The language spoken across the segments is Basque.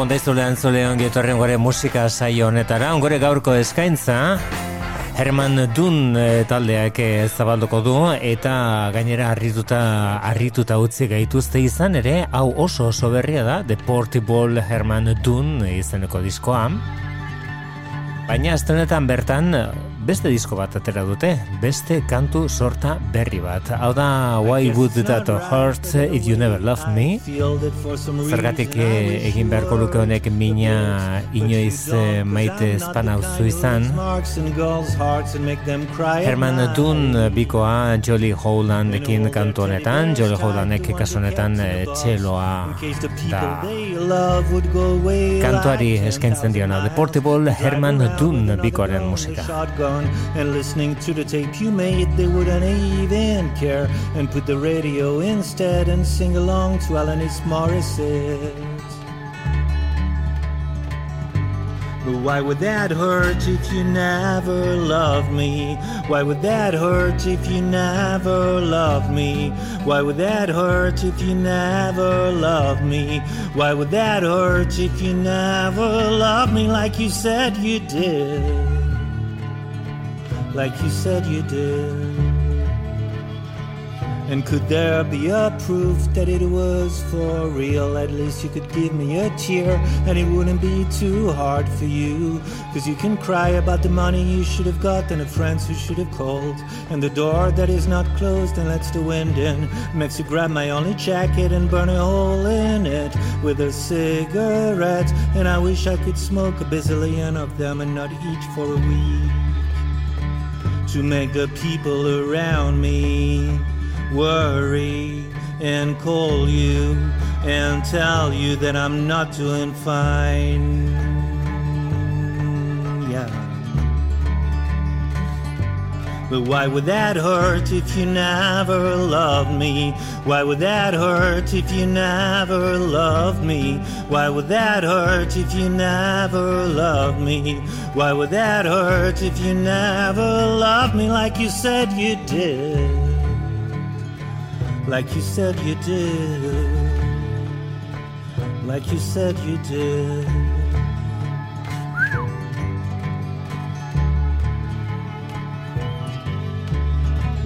Gabon daizulean zulean getorren gore musika saio honetara, ongore gaurko eskaintza, Herman Dun eh, taldeak eh, zabalduko du eta gainera harrituta harrituta utzi gaituzte izan ere hau oso oso berria da The Portable Herman Dun izeneko diskoa. Baina honetan bertan beste disko bat atera dute beste kantu sorta berri bat. Hau da Why Would That Hurt If You Never Loved Me? Zergatik eh, egin beharko luke honek mina inoiz eh, maite espan auzu izan. Herman Dun bikoa Jolly Howlandekin kantu honetan, Jolly Howlandek kasu honetan eh, txeloa da. kantuari eskaintzen diona. The Portable Herman Dun bikoaren musika. And listening to the tape you made, they wouldn't even care and put the radio instead and sing along to Alanis Morissette. But why would that hurt if you never loved me? Why would that hurt if you never loved me? Why would that hurt if you never loved me? Why would that hurt if you never loved me like you said you did? Like you said you did. And could there be a proof that it was for real? At least you could give me a tear and it wouldn't be too hard for you. Cause you can cry about the money you should have got and the friends who should have called. And the door that is not closed and lets the wind in makes you grab my only jacket and burn a hole in it with a cigarette. And I wish I could smoke a bazillion of them and not each for a week to make the people around me worry and call you and tell you that I'm not doing fine. But why would that hurt if you never loved me? Why would that hurt if you never loved me? Why would that hurt if you never loved me? Why would that hurt if you never loved me like you said you did? Like you said you did. Like you said you did.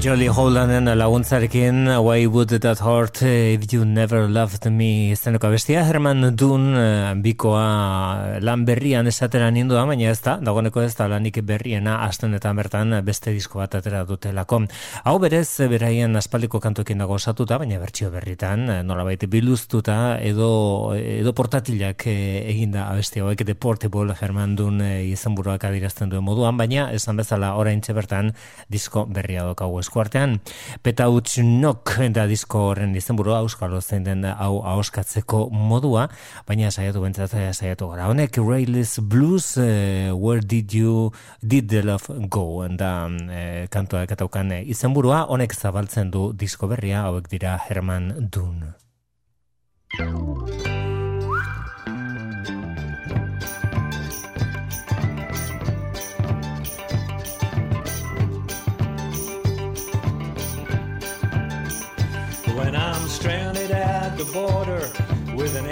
Jolly Howlanden laguntzarekin Why Would That Hurt If You Never Loved Me izeneko bestia Herman Dun eh, bikoa lan berrian esatera nindua baina ez da, dagoeneko ez da lanik berriena astenetan bertan beste disko bat atera dutelako. Hau berez beraien aspaldiko kantuekin dago osatuta, baina bertsio berritan eh, nolabait biluztuta edo edo portatilak eh, eginda abesti hauek The Portable Herman Dun eh, izenburuak adirazten duen moduan, baina esan bezala oraintxe bertan disko berria daukagu eskuartean. Peta huts nok da disko horren izenburua euskalo zein den hau ahoskatzeko modua, baina saiatu bentzat saiatu gara. Honek Rayless Blues, eh, Where Did You Did the Love Go? Da eh, kantuak etaukan eh, izenburua, honek zabaltzen du disko berria, hauek dira Herman Dun.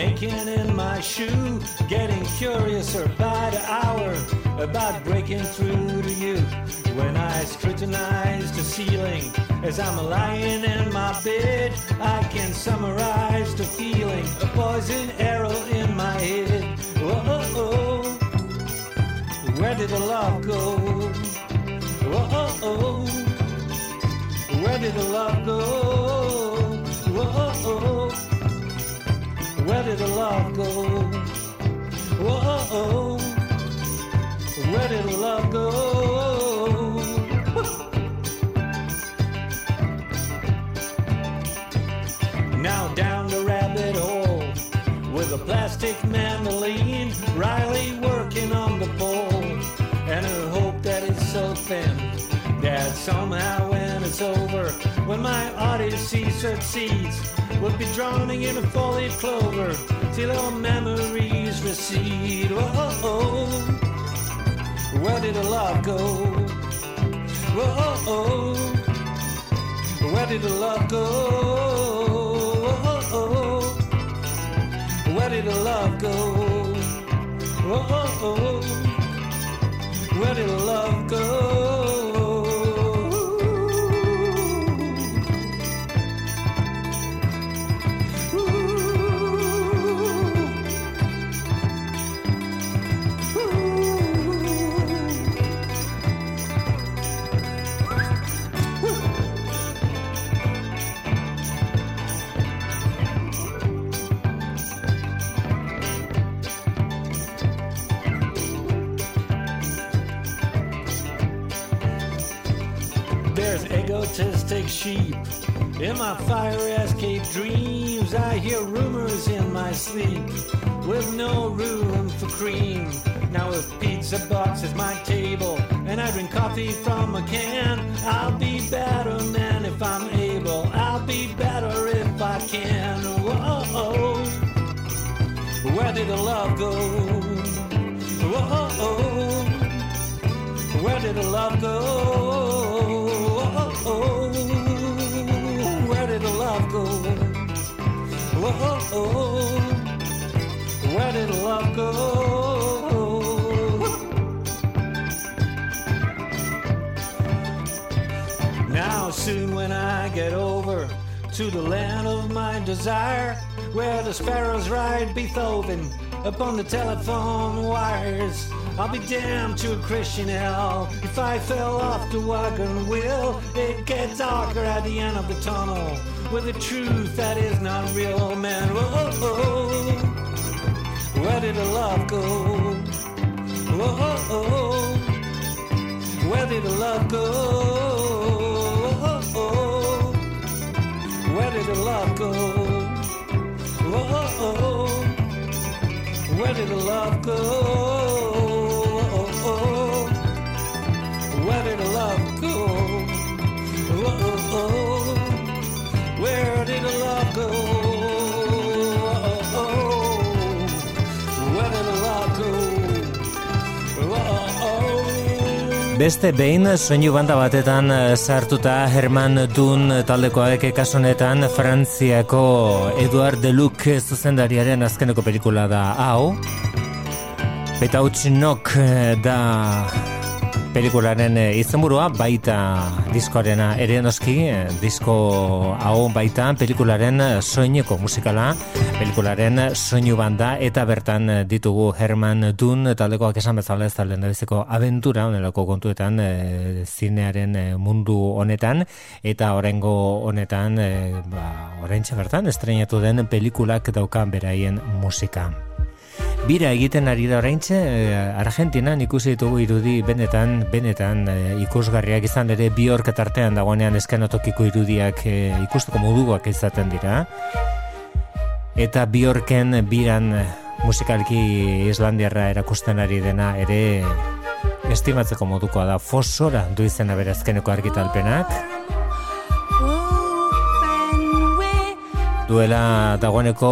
Aching in my shoe, getting curiouser by the hour about breaking through to you. When I scrutinize the ceiling as I'm lying in my bed, I can summarize the feeling, a poison arrow in my head. Whoa, oh, oh. where did the love go? Whoa, oh, oh. Where did the love go? Whoa, where did the love go? Whoa, where did the love go? now down the rabbit hole with a plastic mandolin, Riley working on the pole, and her hope that it's so thin that somehow over, when my odyssey succeeds, we'll be drowning in a foliage clover till our memories recede. Whoa, where did the love go? Whoa, where did the love go? Where did the love go? Where did the love go? There's egotistic sheep in my fire escape dreams. I hear rumors in my sleep with no room for cream. Now if pizza box is my table and I drink coffee from a can, I'll be better man if I'm able. I'll be better if I can. Whoa, where did the love go? Whoa, where did the love go? Oh, where did the love go? Oh, Where did the love go? Now soon when I get over to the land of my desire, where the sparrows ride Beethoven upon the telephone wires. I'll be damned to a Christian hell if I fell off the wagon wheel. It gets darker at the end of the tunnel with a truth that is not real, man. Whoa, where did the love go? Whoa, where did the love go? Where did the love go? Whoa, where did the love go? Beste behin soinu banda batetan eh, sartuta Herman Dun taldekoak kasunetan Frantziako Eduard Deluc zuzendariaren azkeneko pelikula da hau. Eta utxinok eh, da pelikularen eh, izenburua baita diskoarena ere noski eh, disko hau baita pelikularen soineko musikala pelikularen soinu banda eta bertan eh, ditugu Herman Dun taldekoak esan bezala ez talden biziko aventura onelako kontuetan e, zinearen eh, mundu honetan eta orengo honetan e, ba, bertan estrenatu den pelikulak daukan beraien musika. Bira egiten ari da oraintxe, eh, Argentinan ikusi ditugu irudi benetan, benetan eh, ikusgarriak izan ere Bjork tartean dagoenean eskenotokiko irudiak eh, ikusteko moduak izaten dira. Eta Bjorken biran musikalki Islandiarra erakusten ari dena ere estimatzeko modukoa da fosora du izena bere azkeneko argitalpenak. Duela dagoeneko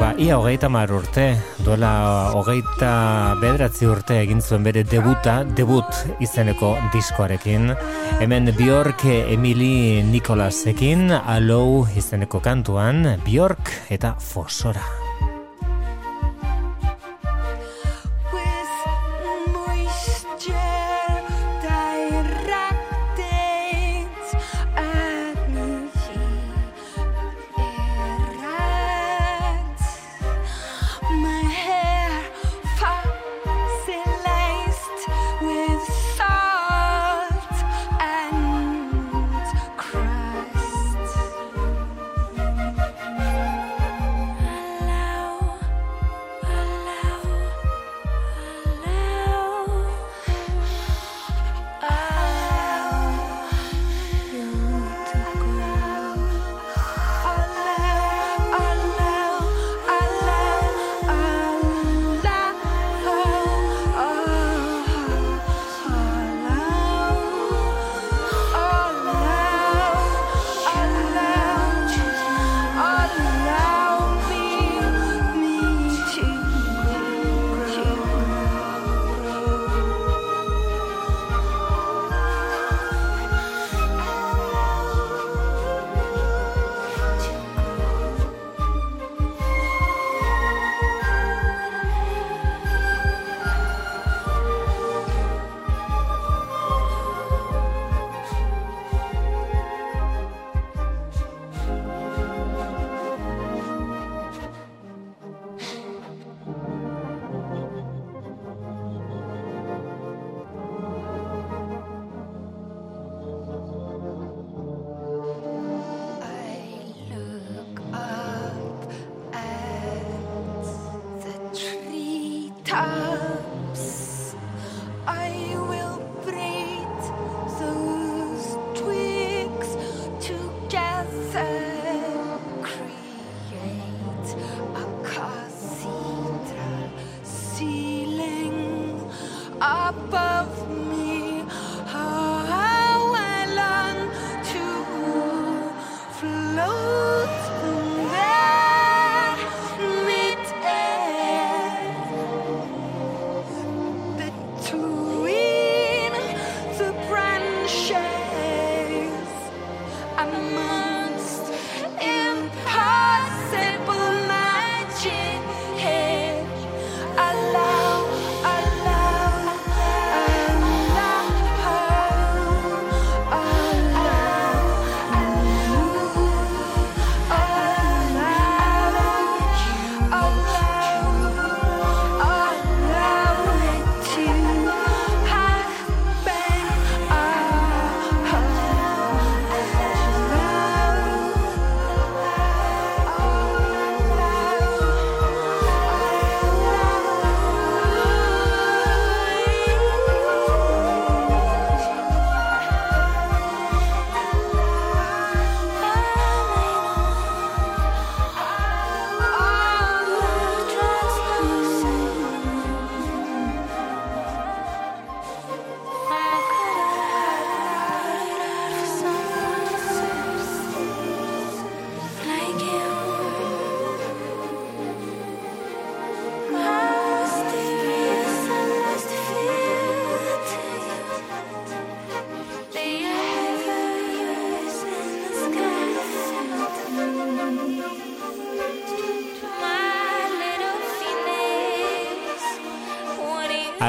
ba, ia hogeita mar urte, duela hogeita bederatzi urte egin zuen bere debuta, debut izeneko diskoarekin. Hemen Bjork Emily Nicolasekin, Alou izeneko kantuan, Bjork eta Fosora.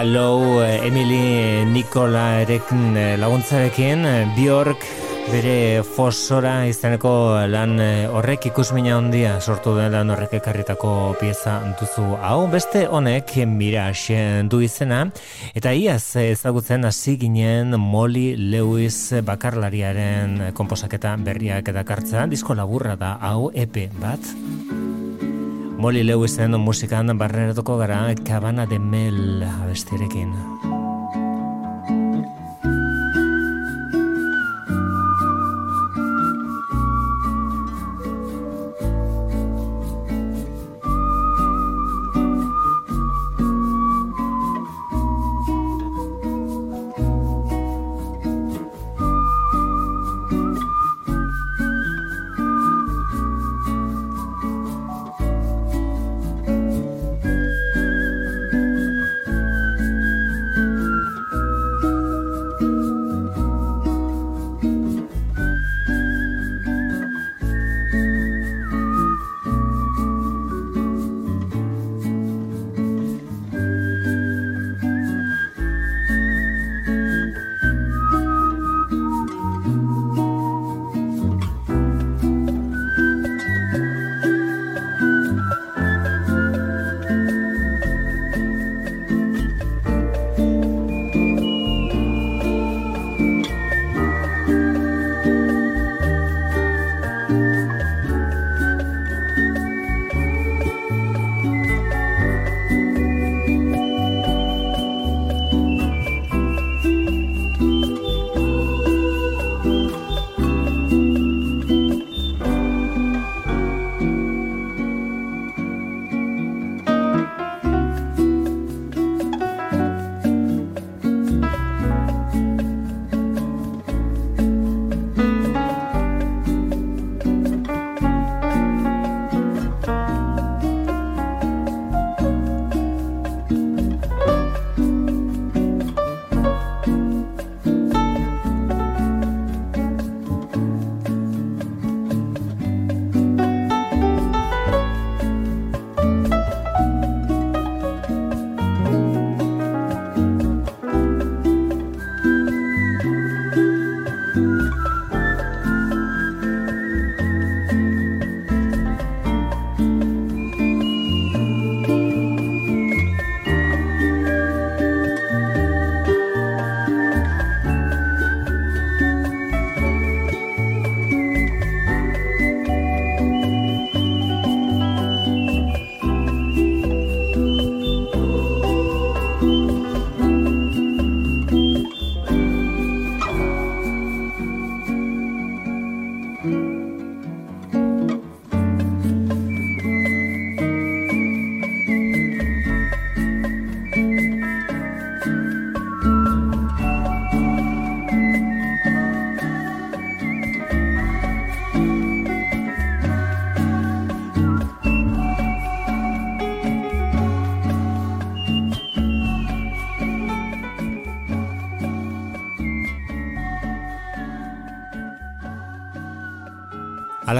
You Allo, Emily Nikola erekin eh, laguntzarekin, eh, Bjork bere fosora izeneko lan eh, horrek ikusmina handia sortu den lan horrek ekarritako pieza duzu. Hau beste honek Mirage du izena eta iaz ezagutzen hasi ginen Molly Lewis bakarlariaren konposaketa berriak edakartza, disko laburra da hau EP bat. Molly Lewisen musikan barreratuko gara Cabana de Mel abestirekin.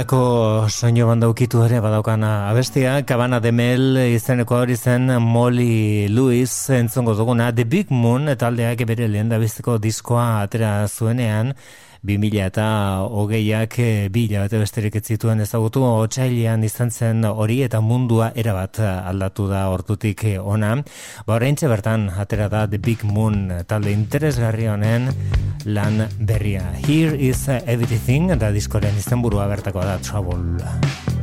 Alako soinu bandaukitu ere badaukana abestia, Kabana de Mel izeneko hori zen Molly Lewis entzongo duguna, The Big Moon taldeak bere lehen da diskoa atera zuenean, 2000 eta hogeiak e, bi hilabete besterik ez zituen ezagutu otxailian izan zen hori eta mundua erabat aldatu da hortutik ona. Ba bertan atera da The Big Moon talde interesgarri honen lan berria. Here is everything da diskoren izenburua bertakoa da Trouble.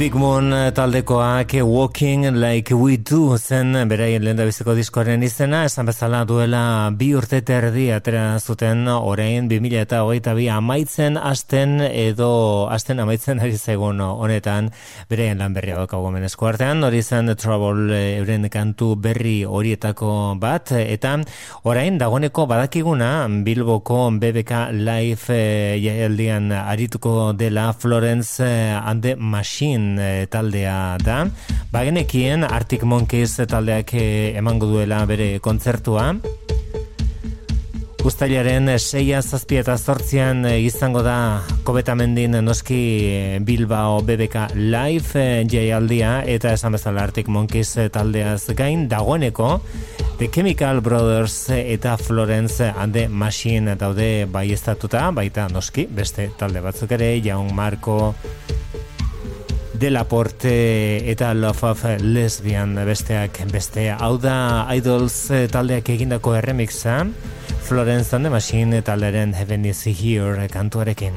Big Moon taldekoak Walking Like We Do zen beraien lehen biziko diskoaren izena, esan bezala duela bi urte terdi atera zuten orain 2000 eta hogeita bi amaitzen asten edo asten amaitzen ari zaigun honetan beraien lan berria daukago menezko artean, hori zen Trouble euren kantu berri horietako bat, eta orain dagoneko badakiguna Bilboko BBK Live eh, jaildian arituko dela Florence eh, and the Machine e, taldea da. Bagenekien Arctic Monkeys taldeak e, emango duela bere kontzertua. Uztailaren seia zazpi eta zortzian izango da kobetamendin noski Bilbao BBK Live jaialdia eta esan bezala Arctic Monkeys taldeaz gain dagoeneko The Chemical Brothers eta Florence and the Machine daude bai estatuta, baita noski, beste talde batzuk ere, Jaun Marco, De La Porte eta Love of Lesbian besteak beste. Hau da Idols taldeak egindako erremixa, Florence and the Machine talderen Heaven is Here kantuarekin.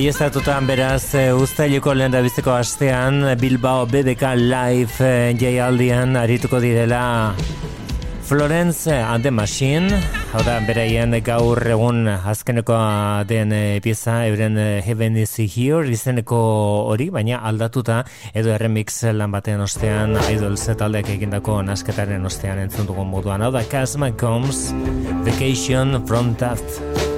Bai ez beraz e, ustaileko lehen biziko astean Bilbao BDK Live e, jaialdian arituko direla Florence and the Machine Hau da, beraien gaur egun azkeneko den e, pieza euren e, Heaven is Here izeneko hori, baina aldatuta edo remix lan batean ostean Idols taldeak egindako nasketaren ostean entzun dugun moduan. Hau da, Casma Combs Vacation from Taft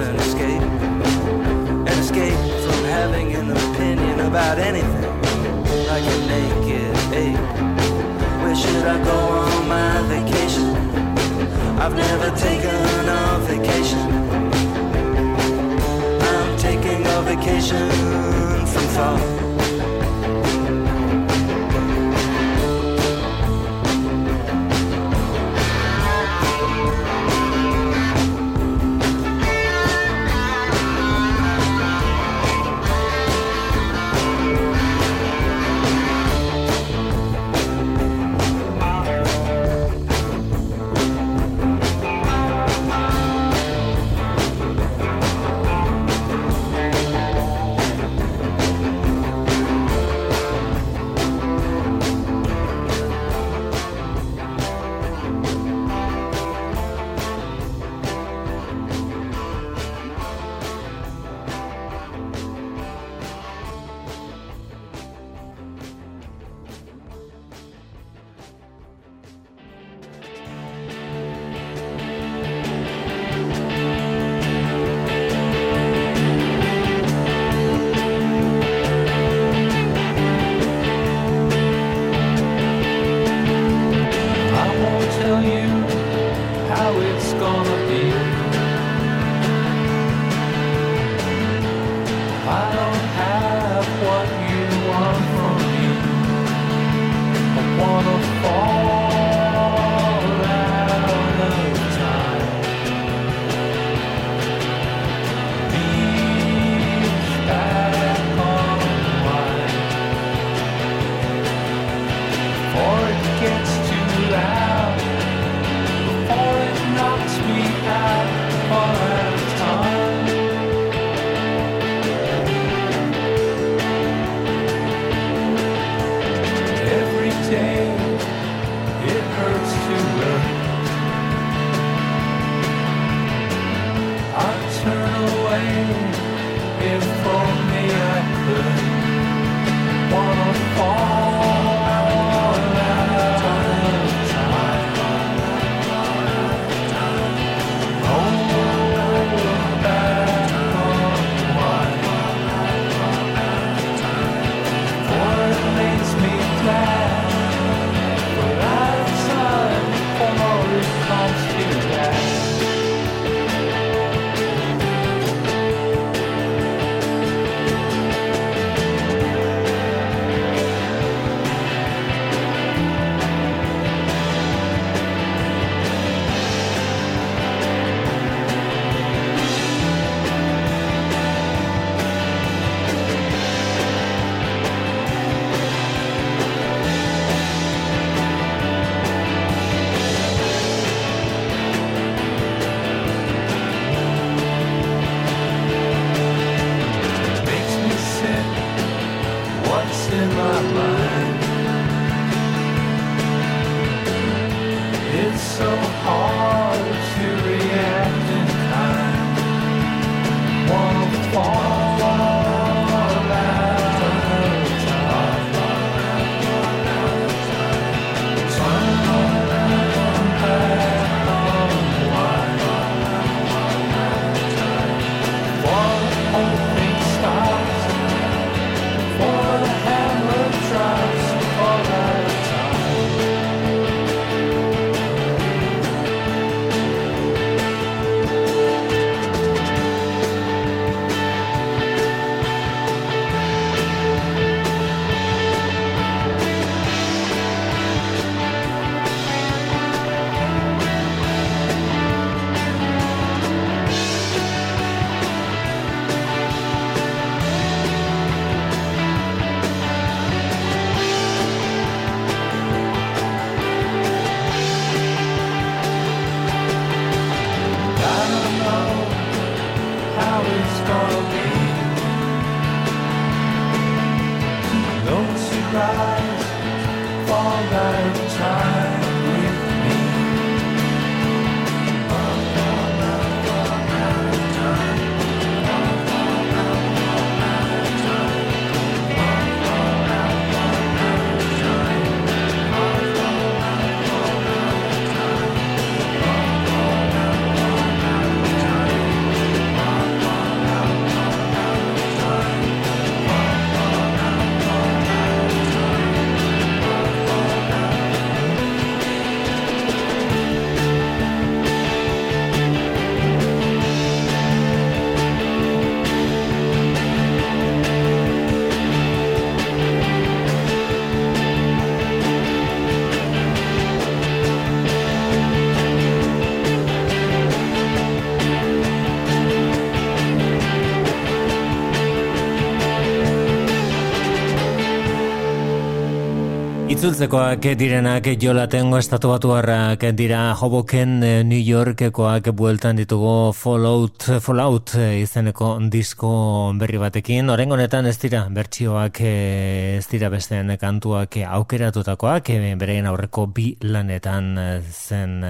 an escape. An escape from having an opinion about anything. Like a naked ape. Where should I go on my vacation? I've never taken a vacation. I'm taking a vacation from thought. Itzultzekoak direnak jolatengo estatu batuarrak dira Hoboken eh, New Yorkekoak bueltan ditugu Fallout, Fallout eh, izeneko disko berri batekin. Horengo honetan ez dira bertsioak eh, ez dira bestean kantuak aukeratutakoak, bereien aurreko bi lanetan zen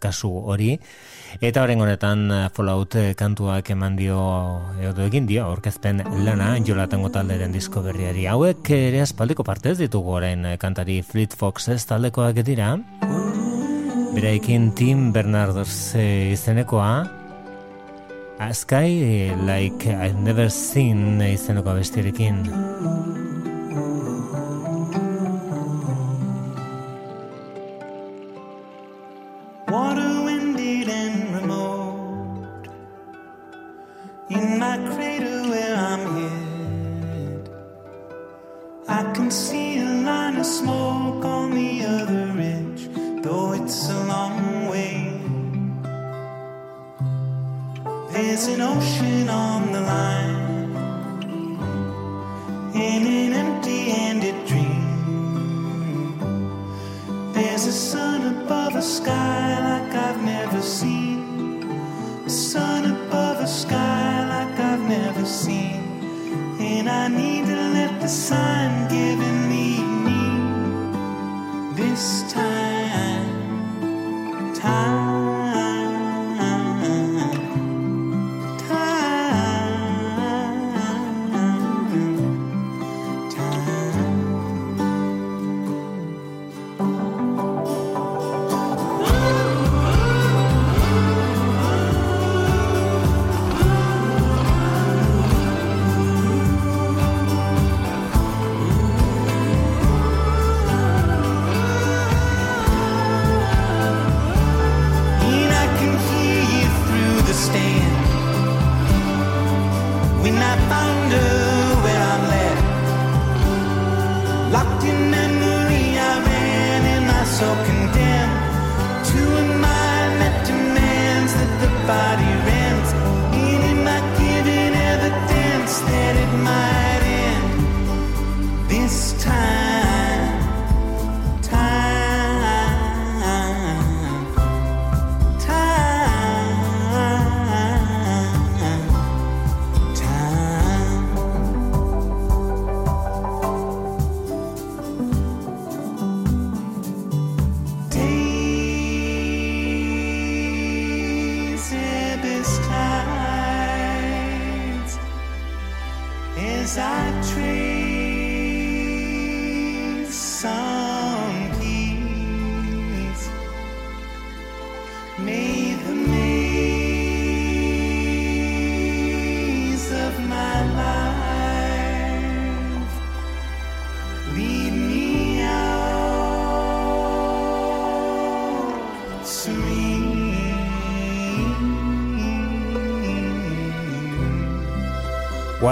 kasu hori. Eta horren honetan eh, Fallout eh, kantuak eman dio edo egin dio aurkezpen lana jolatango talderen disko berriari. Hauek ere aspaldiko partez ditugu orain eh, kantari Fleet Foxes taldekoak dira. Beraikin Tim Bernardos izenekoa. A Sky Like I've Never Seen izeneko bestiarekin.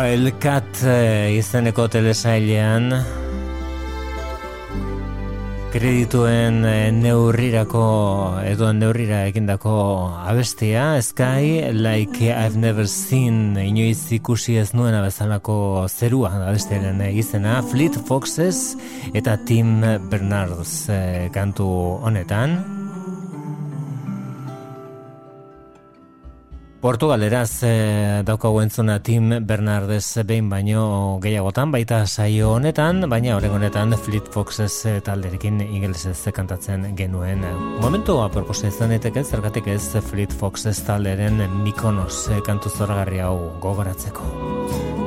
Wildcat eh, izeneko telesailean. Kredituen eh, neurrirako edo neurrira egindako abestia Sky Like I've Never Seen inoiz ikusi ez nuena bezalako zerua abestiaren izena Fleet Foxes eta Tim Bernards eh, kantu honetan Portugaleraz e, daukagu entzuna Tim Bernardes behin baino gehiagotan, baita saio honetan, baina horren honetan Fleet Foxes e, talderekin ingelesez kantatzen genuen. Momentu aproposa izan daiteke zergatik ez Fleet Foxes talderen Mikonos e, kantu zoragarri hau gogoratzeko.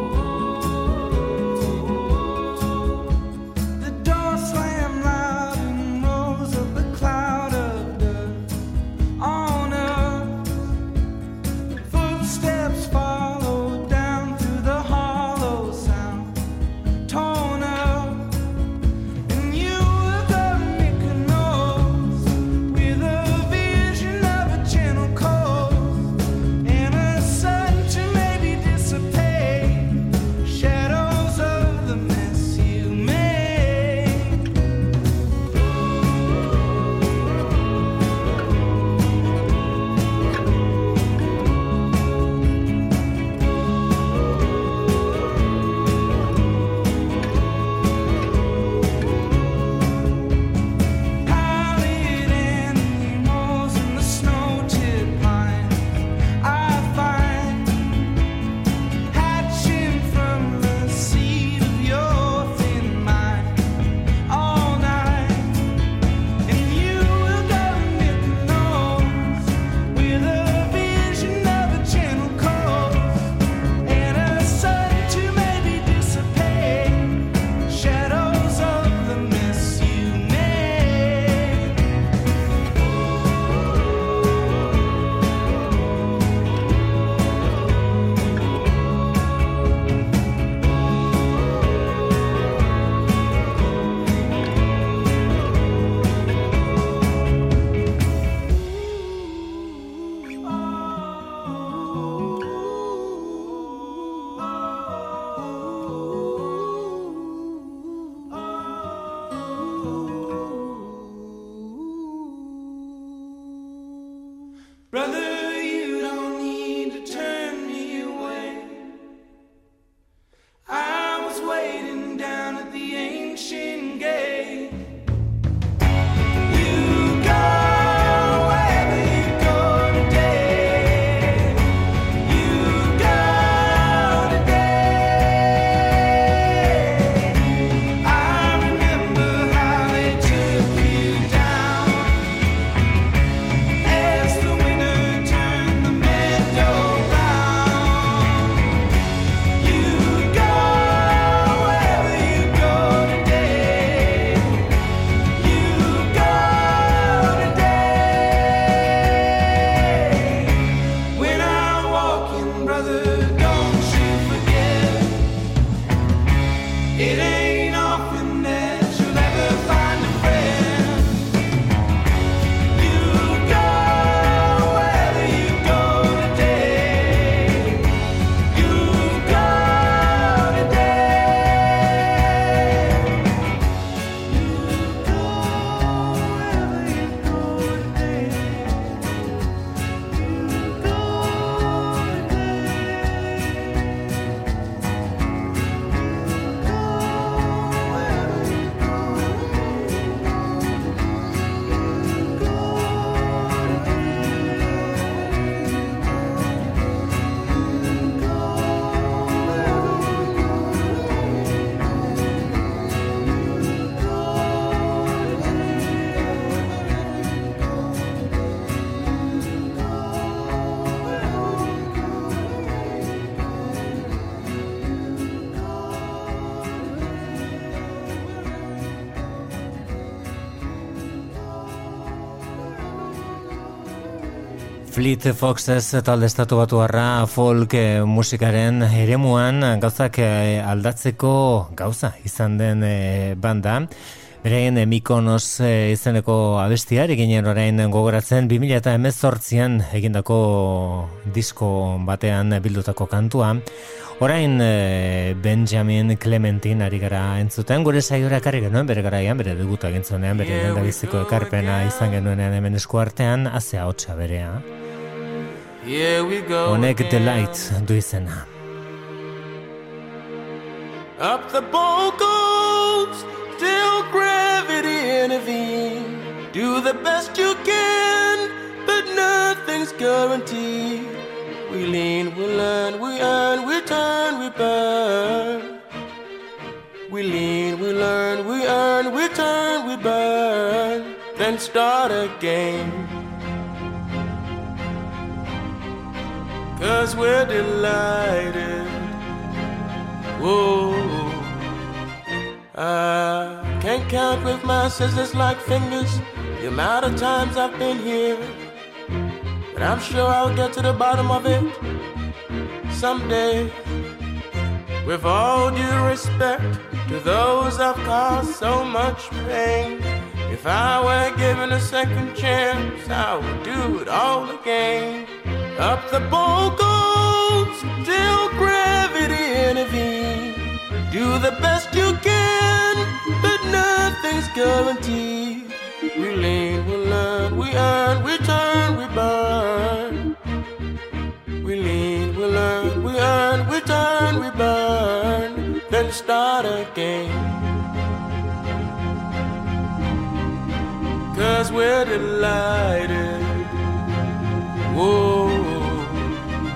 Fleet Foxes talde estatu batu folk eh, musikaren eremuan gauzak eh, aldatzeko gauza izan den eh, banda. Bereien eh, Mikonos eh, izeneko abestia, eginen orain gogoratzen 2000 eta emezortzian egindako disko batean bildutako kantua. Orain Benjamin Clementine ari gara entzuten, gure saiora ekarri genuen, bere garaian, bere debuta egin bere lehendabiziko go ekarpena izan genuenean hemen esku artean, azea hotxa berea. Here we go. Honek again. delight du izena. Up the goes, till gravity intervene. Do the best you can, but nothing's guaranteed. We lean, we learn, we earn, we turn, we burn. We lean, we learn, we earn, we turn, we burn. Then start again. Cause we're delighted. Whoa. I can't count with my scissors like fingers the amount of times I've been here. But I'm sure I'll get to the bottom of it someday. With all due respect to those I've caused so much pain. If I were given a second chance, I would do it all again. Up the bowl goes till gravity intervenes. Do the best you can, but nothing's guaranteed. We lean, we learn, we earn, we turn, we burn. We lean, we learn, we earn, we turn, we burn. Then start again. Cause we're delighted. Whoa,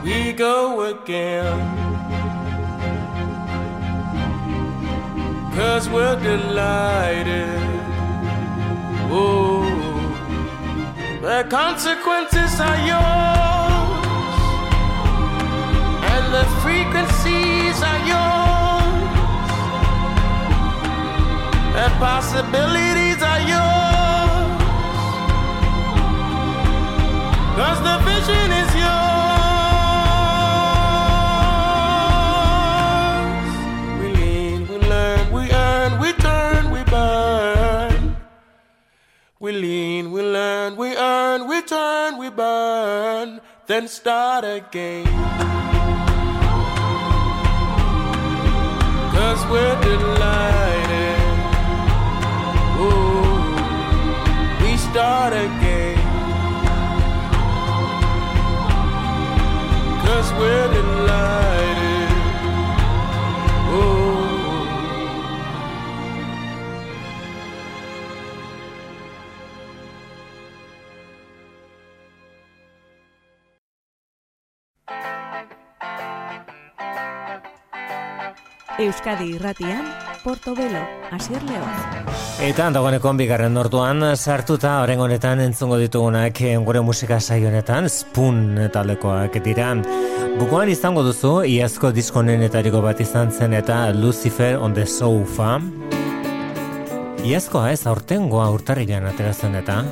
we go again. Cause we're delighted. Whoa, the consequences are yours, and the frequencies are yours, the possibilities are yours. Cause the vision is yours. We lean, we learn, we earn, we turn, we burn. We lean, we learn, we earn, we turn, we burn. Then start again. Cause we're delighted. Ooh, we start again. just waiting Euskadi irratian, Portobelo, Asier Leoz. Eta dagoeneko bigarren orduan sartuta orain honetan entzungo ditugunak eh, gure musika saio honetan Spoon taldekoak dira. Bukoan izango duzu iazko diskonenetariko bat izan zen eta Lucifer on the Sofa. Iazkoa ez aurtengoa urtarrilean atera zen eta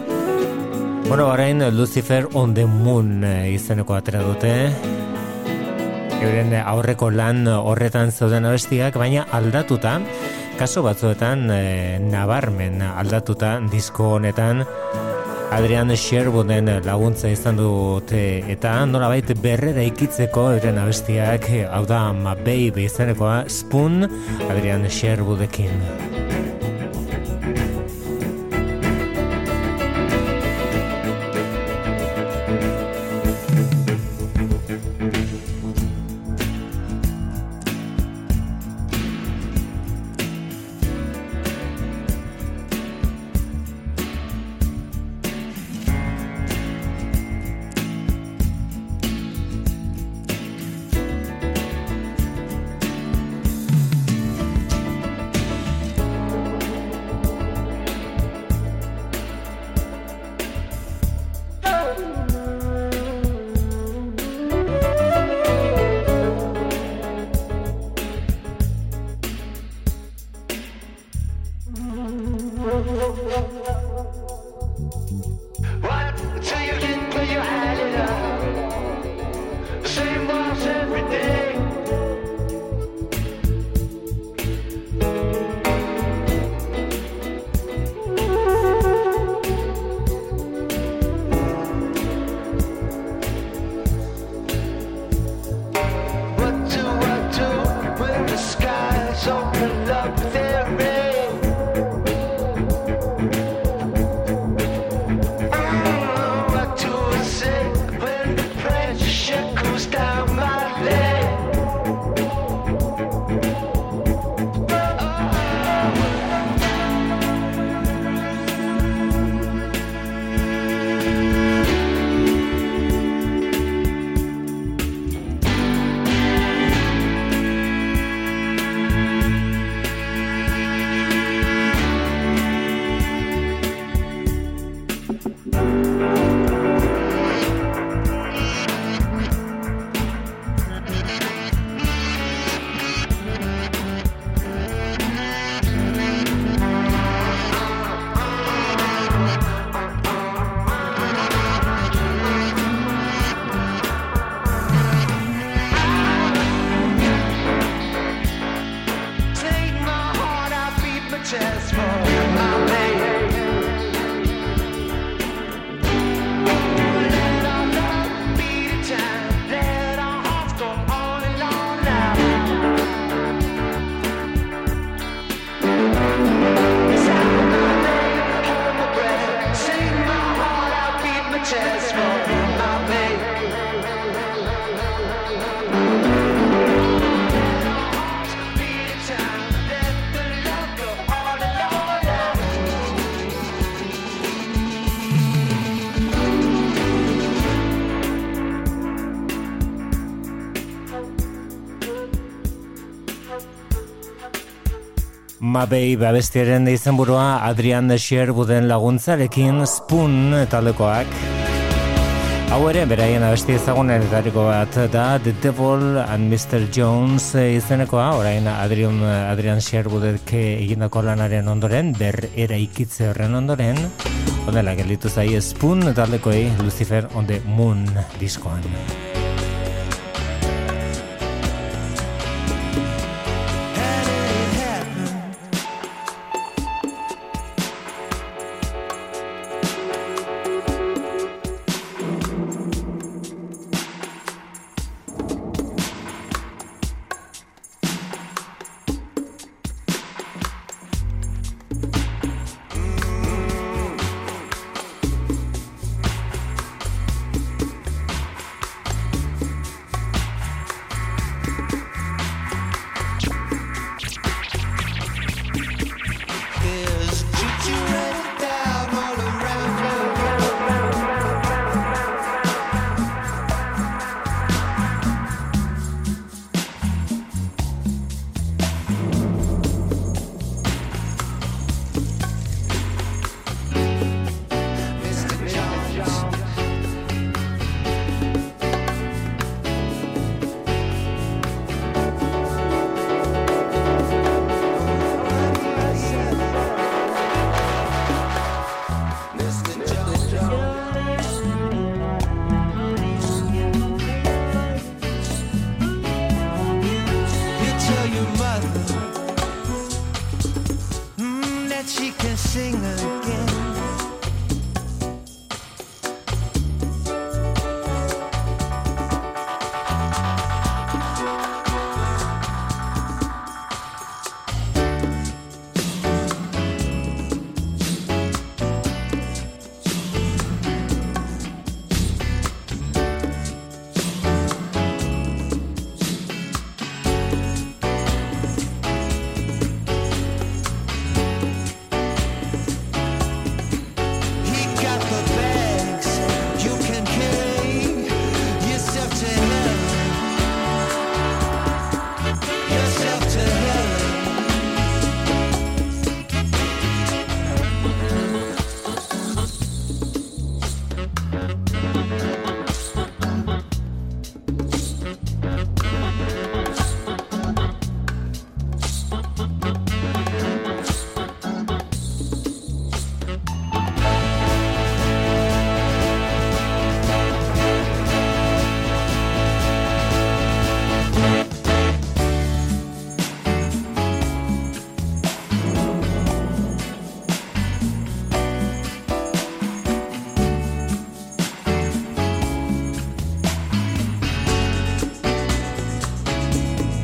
Bueno, orain Lucifer on the Moon eh, izeneko atera dute. Euren aurreko lan horretan zeuden abestiak, baina aldatuta, kaso batzuetan e, nabarmen aldatuta disko honetan Adrian Sherwooden laguntza izan dute eta nolabait berrera ikitzeko euren abestiak hau da Ma Baby izanekoa Spoon Adrian Sherwoodekin. Mabei babestiaren izenburua Adrian Sherwooden laguntzarekin Spoon talekoak. Hau ere, beraien abesti ezagunen bat da The Devil and Mr. Jones izenekoa, orain Adrian, Adrian Sherwoodek egindako lanaren ondoren, ber eraikitze horren ondoren, ondela gelditu zai Spoon taldekoei Lucifer on the Moon diskoan.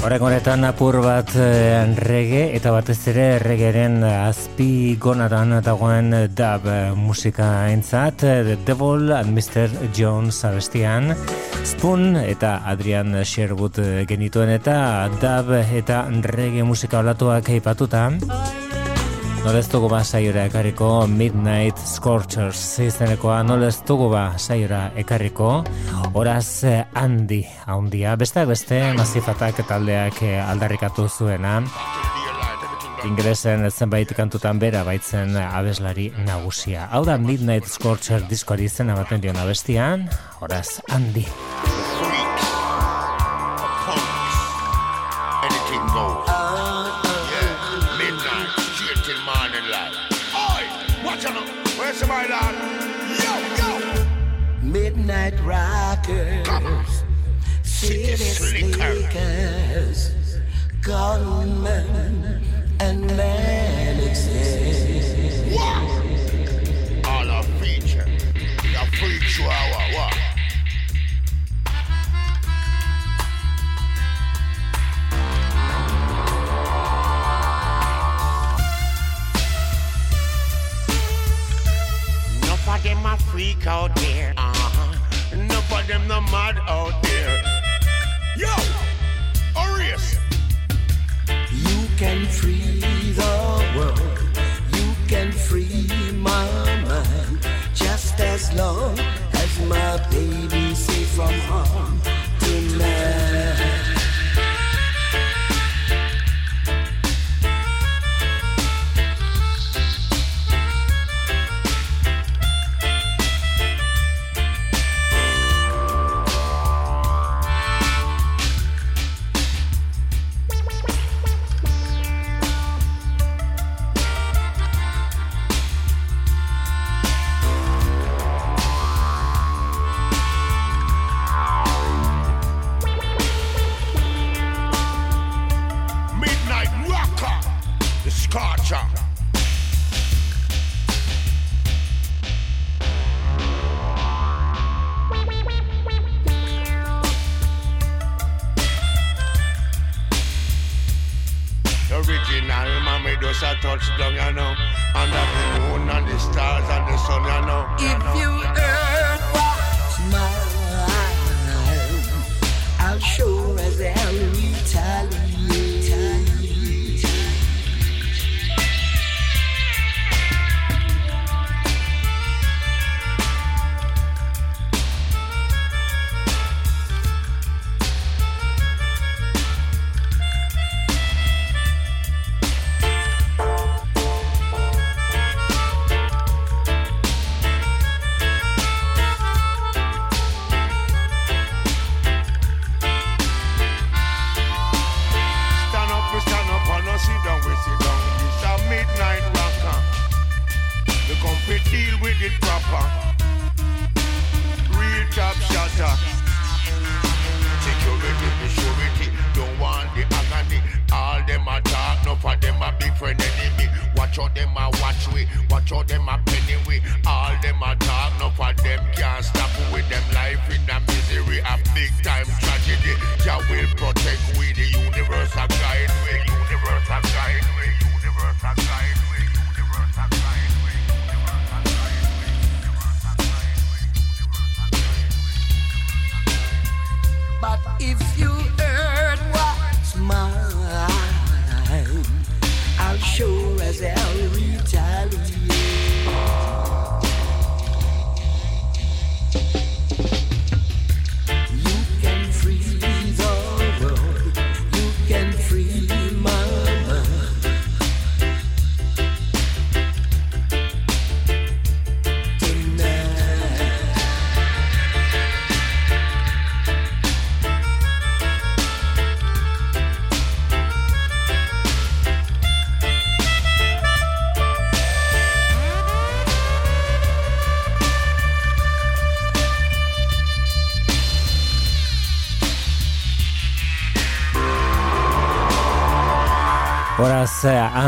Horrek honetan apur bat eh, rege eta batez ere regeren azpi gonaran dagoen dub eh, musika entzat The Devil and Mr. Jones abestian Spoon eta Adrian Sherwood eh, genituen eta dub eta reggae musika olatuak eipatuta Nola ez dugu ba saiora ekarriko Midnight Scorchers ez dugu ba saiora ekarriko. Horaz eh, handi haundia Besteak beste mazifatak taldeak eh, aldarrikatu zuena Ingresen zenbait kantutan bera baitzen abeslari nagusia. Hau da Midnight Scorcher diskoari izena baten dion abestian, horaz handi. Midnight, straight till morning light. Oi, watch out now. Where's my lad? Yo, yo. Midnight rockers, city slickers, gunmen and manixes. What? All a feature. The freak chihuahua. What? Enough of them a freak out there. Uh-huh. Enough of them no mad out there. Yo, a race. You can free the world. You can free my mind. Just as long as my baby's safe from harm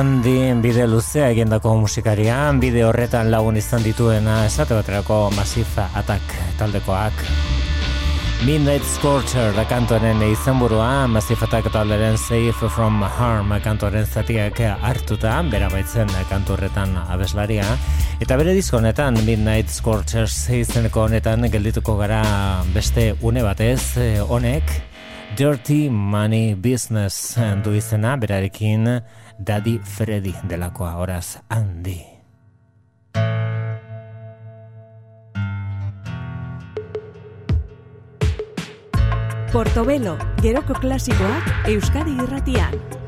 eh, handi bide luzea egindako musikaria, bide horretan lagun izan dituena esate baterako Massive Attack taldekoak. Midnight Scorcher da kantoren izenburua, Massive Attack talderen Safe from Harm kantoren zatiak hartuta, bera baitzen kantu horretan abeslaria, eta bere disko honetan Midnight Scorchers izeneko honetan geldituko gara beste une batez, eh, honek, Dirty Money Business du izena, berarekin Daddy Freddy delakoa, horaz, handi. Portobelo, geroko klasikoak Euskadi irratian.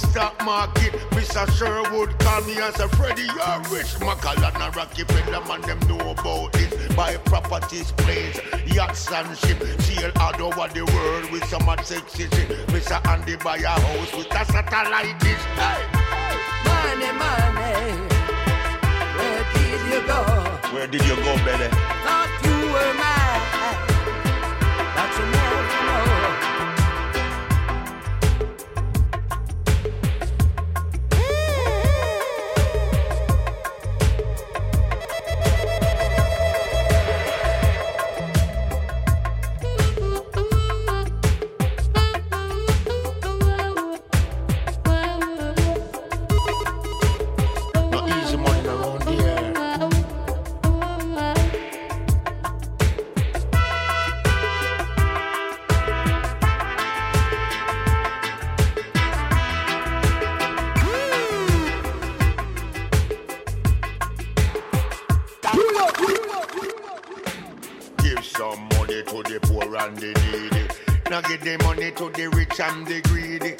The stock market. Mr. Sherwood call me and say, Freddie, you're rich. Macallan and Rocky Feather, man, them know about it. Buy properties, planes, yachts and ship. Sail all over the world with some hot sexy shit. Mr. Andy buy a house with a satellite dish. Hey. Money, money, where did you go? Where did you go, baby? Thought you were mine, the money to the rich and the greedy.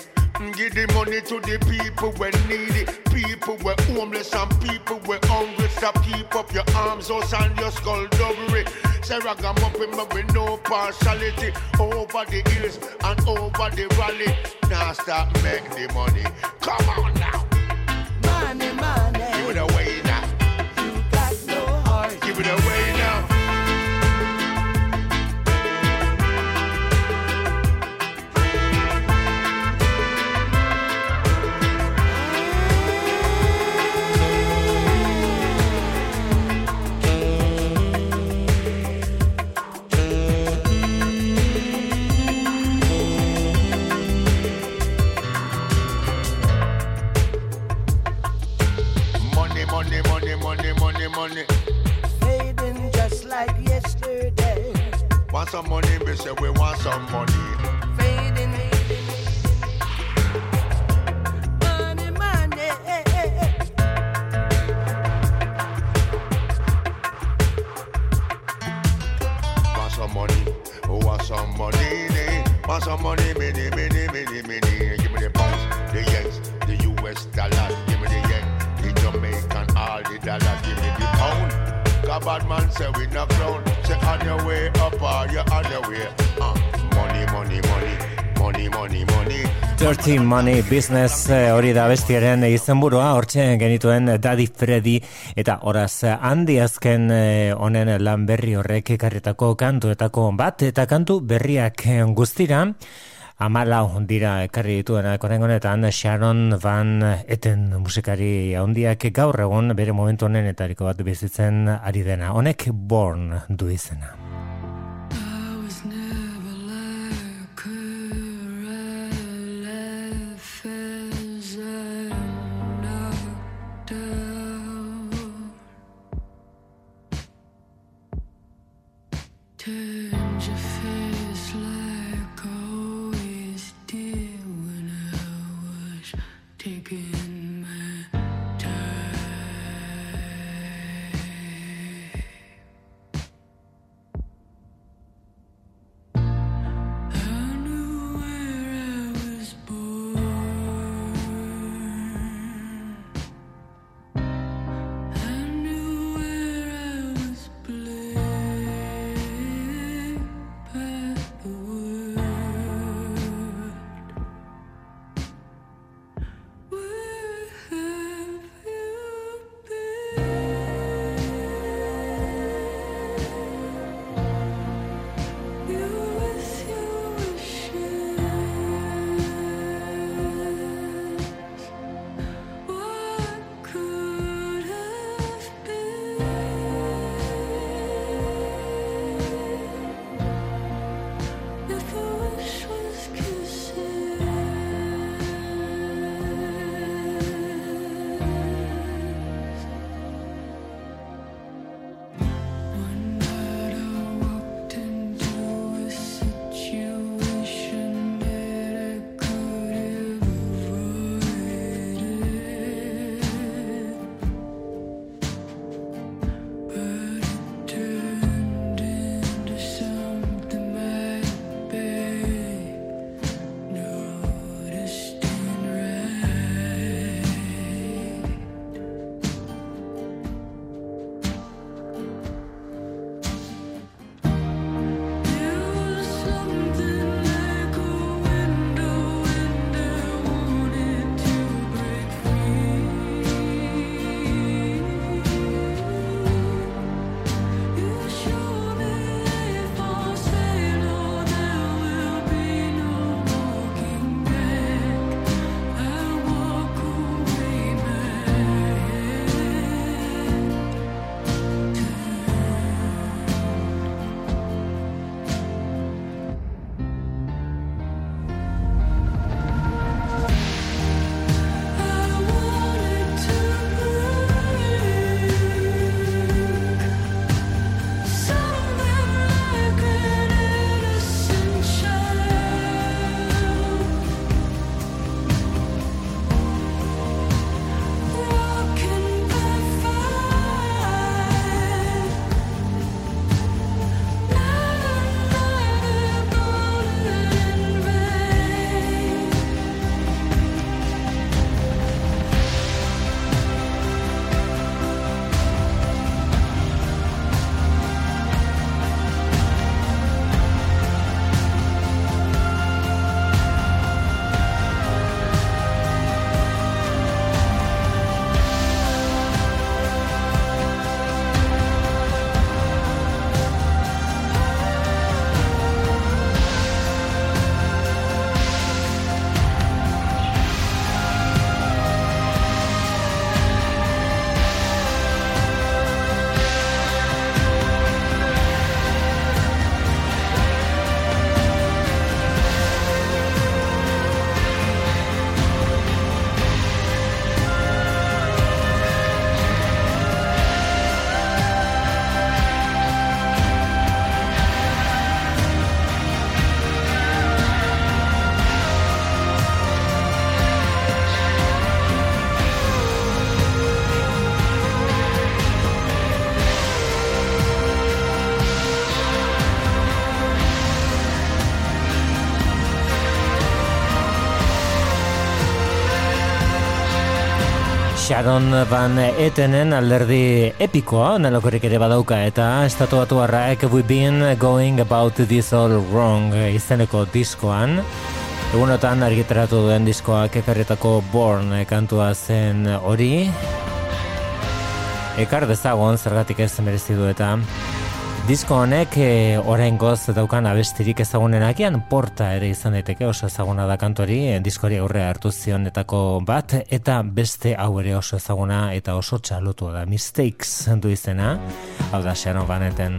Give the money to the people when needy. People were homeless and people were hungry. Stop keep up your arms out and your skullduggery. Say ragamuffin but with no partiality. Over the hills and over the valley. Now start make the money. Come on now. Want some money, me say we want some money. Fading. Money, money. Eh, eh, eh. Want some money, want some money. Want some money, many, many, many, many. Give me the pounds, the yens, the US dollar. Give me the yen, the Jamaican, all the dollar. Give me the pound. Cause bad man say we not crown. Say on your way up or you on your way. Uh, money, money, money, money, money, money. Dirty Money Business eh, hori da bestiaren izenburua hortxe genituen Daddy Freddy eta horaz handi azken eh, honen lan berri horrek ekarretako kantuetako bat eta kantu berriak eh, guztira Amalau dira ekarri dituenak orain honetan Sharon Van Etten musikari handiak gaur egun bere momentu honen etariko bat bizitzen ari dena. Honek Born du izena. Sharon Van Etenen alderdi epikoa, nalokorik ere badauka, eta estatu batu harraek We've been going about this all wrong izeneko diskoan. Egunotan argitaratu duen diskoak ekarretako Born kantua zen hori. Ekar dezagon zergatik ez merezi du eta Disko honek e, oraingoz daukan abestirik ezagunenakian porta ere izan daiteke oso ezaguna da kantori e, diskori aurre hartu zionetako bat eta beste hau ere oso ezaguna eta oso txalotu da. Mistakes du izena hau da Sharon Vaneten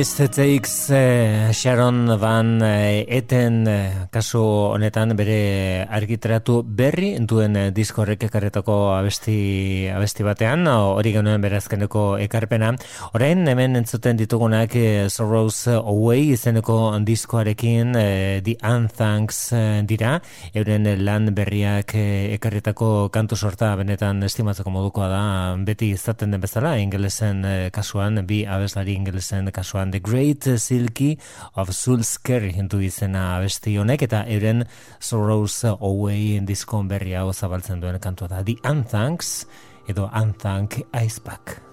Miss Takes eh, Sharon Van eh, Eten eh, kasu honetan bere argitratu berri duen eh, disko horrek ekarretako abesti, abesti batean, hori genuen bere azkeneko ekarpena. Orain hemen entzuten ditugunak eh, Sorrows Away izeneko diskoarekin eh, The Unthanks dira, euren lan berriak ekarretako kantu sorta benetan estimatzeko modukoa da, beti izaten den bezala, ingelesen kasuan, bi abeslari ingelesen kasuan The Great Silky of Sulsker hintu izena abesti honek eta euren Sorrows Away diskon berri hau zabaltzen duen kantua da The Unthanks edo Unthank Icepack.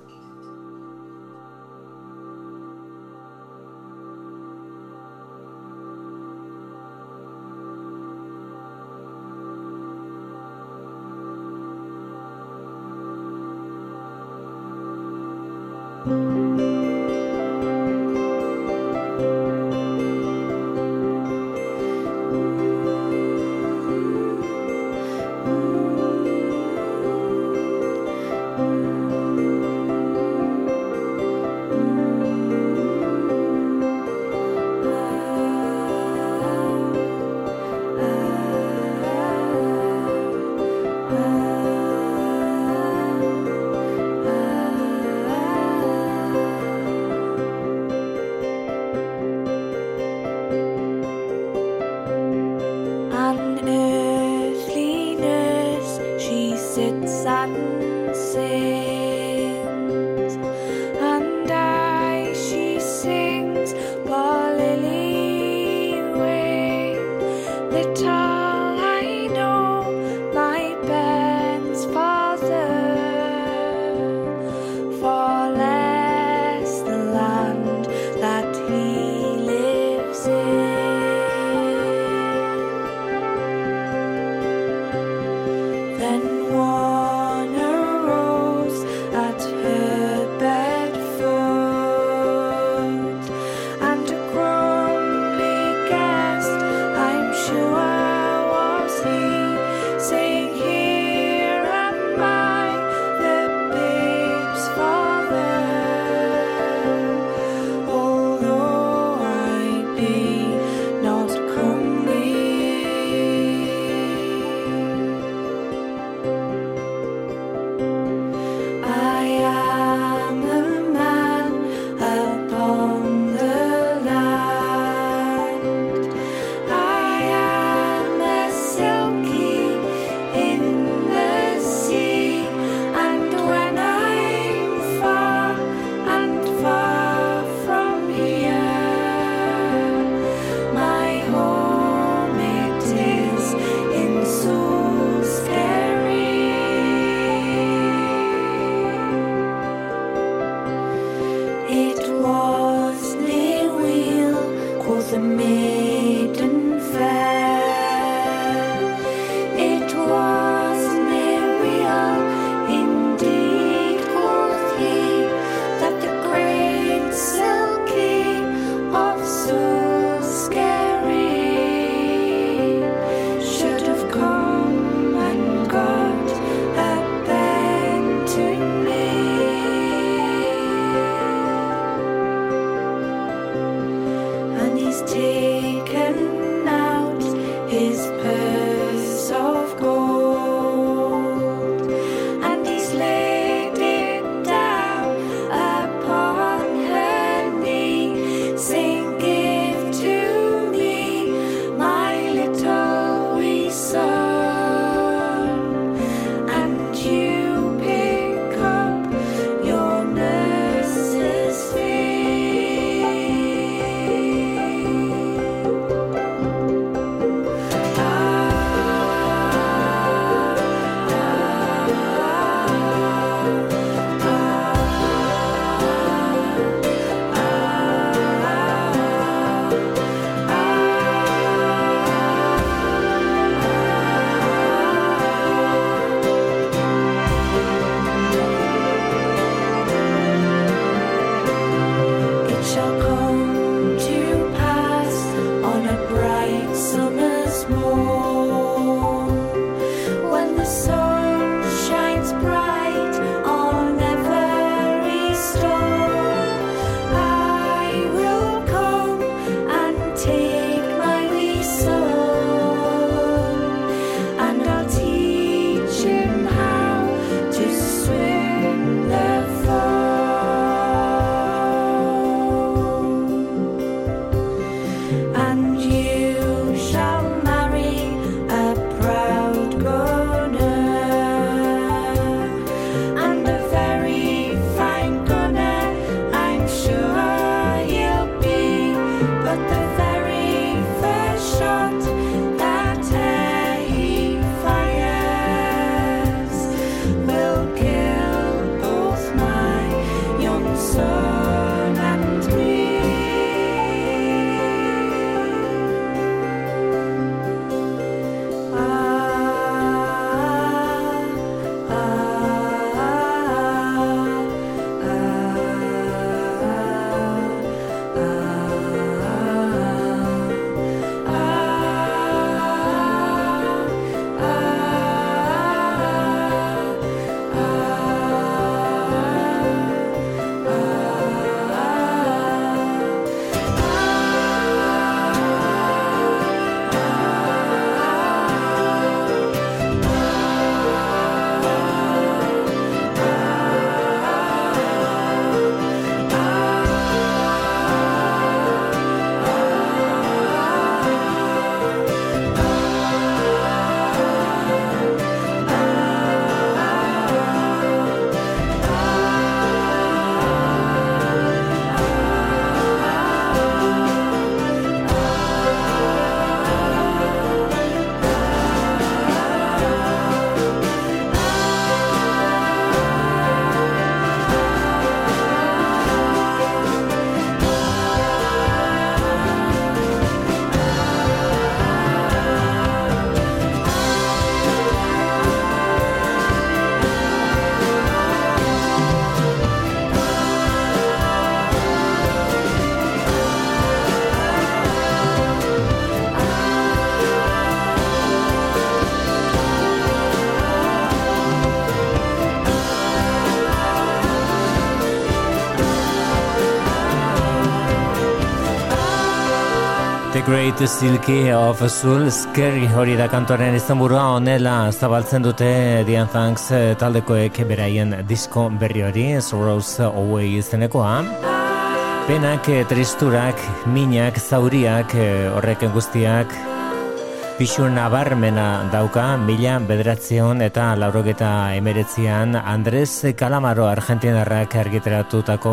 satin. Great Silky of Soul Scary hori da kantoren izenburua honela zabaltzen dute Dian Thanks eh, taldekoek beraien disko berri hori Sorrows Away izenekoa. Penak, eh, tristurak, minak, zauriak, eh, horrek guztiak Pixu nabarmena dauka, mila bederatzion eta laurogeta emeretzian Andres Calamaro argentinarrak argiteratutako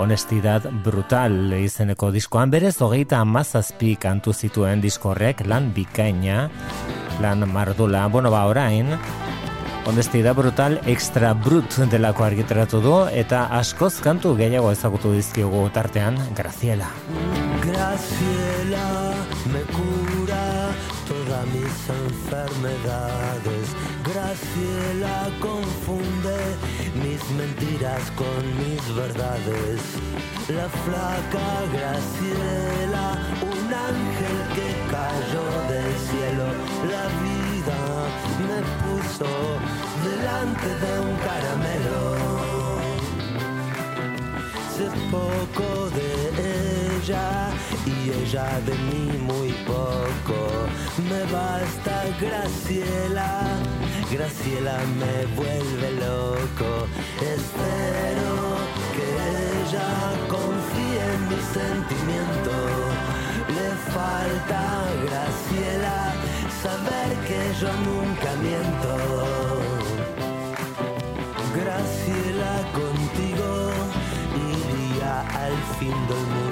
honestidad brutal izeneko diskoan. Berez, hogeita amazazpi kantu zituen diskorrek lan bikaina, lan mardula. Bueno, ba, orain, honestidad brutal extra brut delako argiteratu du eta askoz kantu gehiago ezagutu dizkigu tartean, Graciela. Graciela Graciela confunde mis mentiras con mis verdades. La flaca Graciela, un ángel que cayó del cielo. La vida me puso delante de un caramelo. Sé poco de ella y ella de mí muy poco. Me basta Graciela, Graciela me vuelve loco. Espero que ella confíe en mi sentimiento. Le falta Graciela saber que yo nunca miento. Graciela contigo iría al fin del mundo,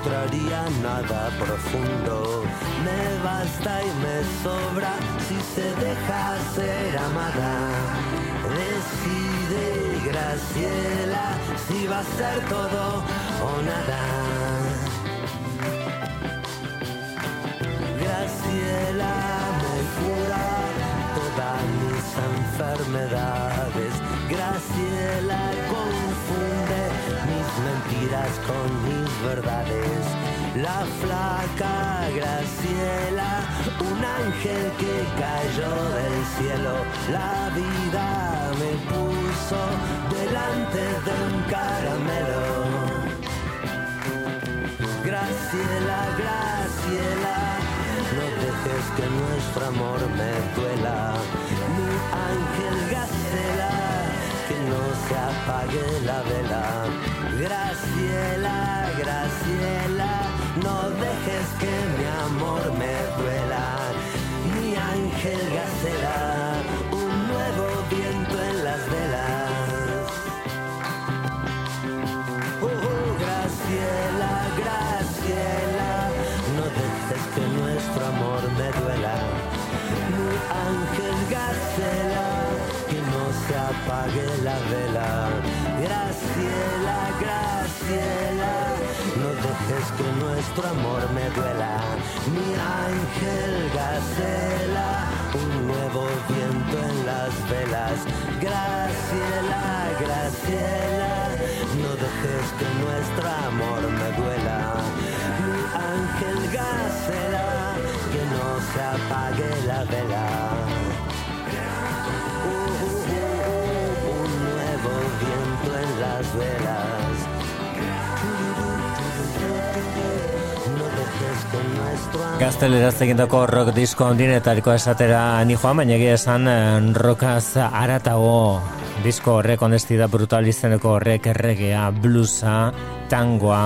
encontraría nada profundo. Me basta y me sobra si se deja ser amada. Decide Graciela si va a ser todo o nada. Graciela me cura todas mis enfermedades. Graciela confunde mis mentiras con verdades. La flaca Graciela, un ángel que cayó del cielo. La vida me puso delante de un caramelo. Graciela, Graciela, no dejes que nuestro amor me duela. Nuestro amor me duela. Mi ángel Gacela, un nuevo viento en las velas. Graciela, Graciela, no dejes que nuestro amor me duela. Mi ángel Gacela, que no se apague la vela. Uh, uh, uh, uh, un nuevo viento en las velas. Gazteleraz egindako rock disko handinetariko esatera ni joan, baina egia esan eh, rockaz aratago. Disko horrek honestida brutal izeneko horrek erregea, bluesa, tangoa,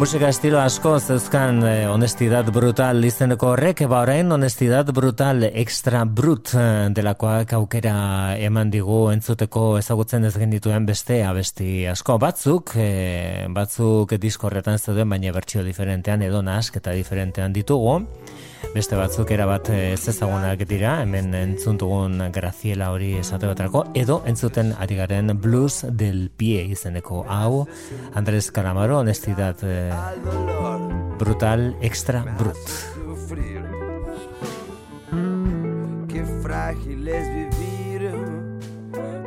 Musika estilo asko zeuzkan eh, honestidad brutal izeneko horrek, ba orain honestidad brutal extra brut eh, delakoak aukera eman digu entzuteko ezagutzen ez genituen beste abesti asko. Batzuk, eh, batzuk disko horretan zeuden, baina bertsio diferentean edo nasketa diferentean ditugu. Beste batzuk erabat eh, ez ezagunak dira, hemen entzuntugun Graciela hori esate baterako, edo entzuten ari garen Blues del Pie izeneko hau, Andrés Calamaro, honestidad eh, brutal, extra brut. sufrir. Qué frágil es vivir,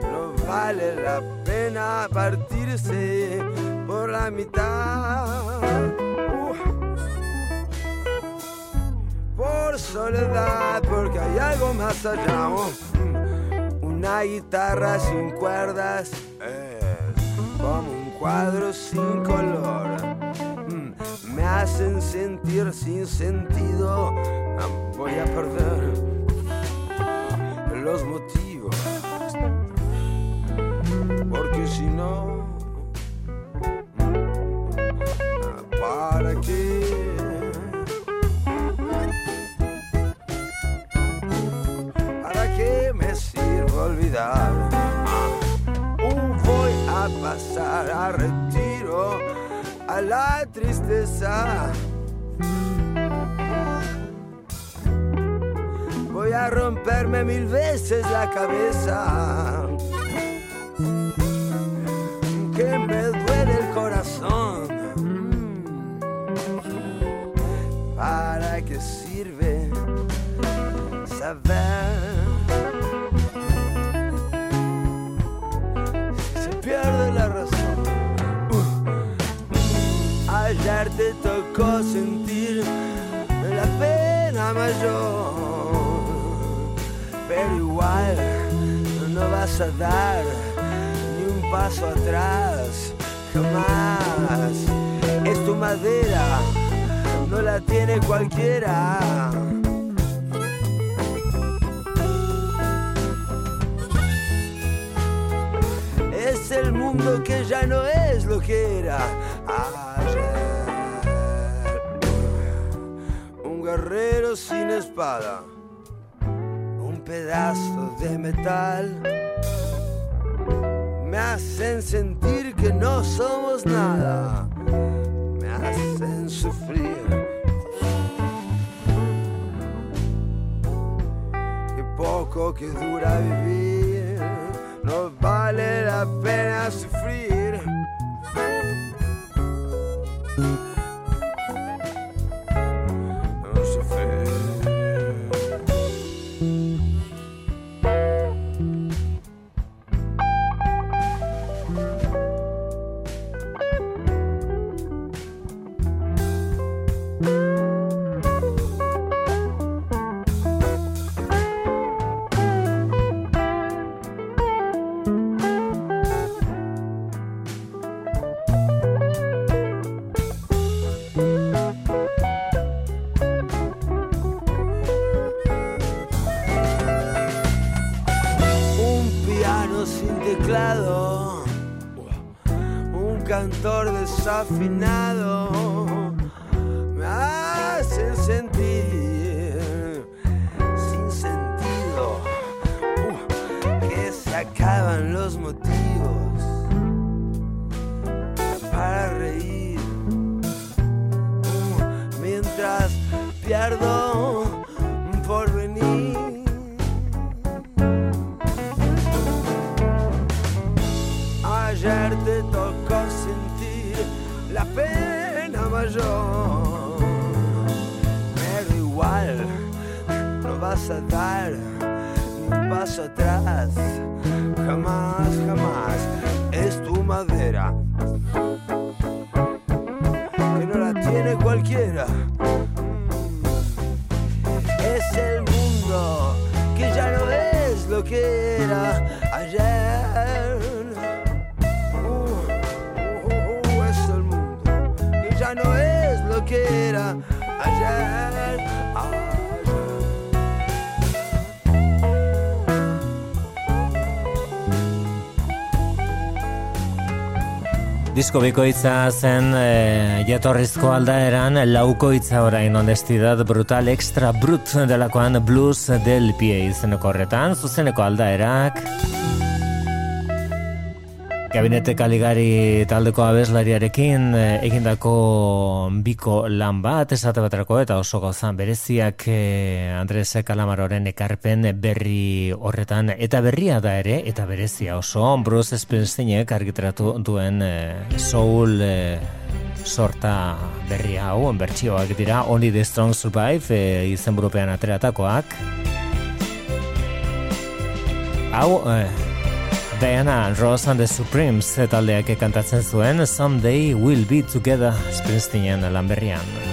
no vale la pena partirse por la mitad. Uh. Por soledad, porque hay algo más allá. oh. Una guitarra sin cuerdas. eh. como un cuadro sin color. Mm, Me hacen sentir sin sentido. Ah, Voy a perder los motivos. Porque si no, ah, ¿para qué? Olvidar? Voy a pasar a retiro a la tristeza. Voy a romperme mil veces la cabeza. Que me duele el corazón. ¿Para qué sirve saber? Te tocó sentir la pena mayor. Pero igual no vas a dar ni un paso atrás. Jamás. Es tu madera, no la tiene cualquiera. Es el mundo que ya no es lo que era un pedazo de metal. Me hacen sentir que no somos nada, me hacen sufrir. Qué poco que dura vivir, no vale la pena sufrir. Disko bikoitza zen e, jatorrizko aldaeran laukoitza orain honestidad brutal extra brut delakoan blues del pie izeneko horretan, zuzeneko aldaerak Gabinete Kaligari taldeko abeslariarekin e, egindako biko lan bat esate baterako eta oso gozan bereziak e, Andres Kalamaroren ekarpen berri horretan. Eta berria da ere eta berezia oso Bruce Springsteenek argitaratu duen e, soul sorta berri hau bertsioak dira Only the Strong Survive e, izenburupean ateratakoak. Hau e, Diana Ross and the Supremes taldeak kantatzen zuen Someday We'll Be Together Springsteenen lan berrian.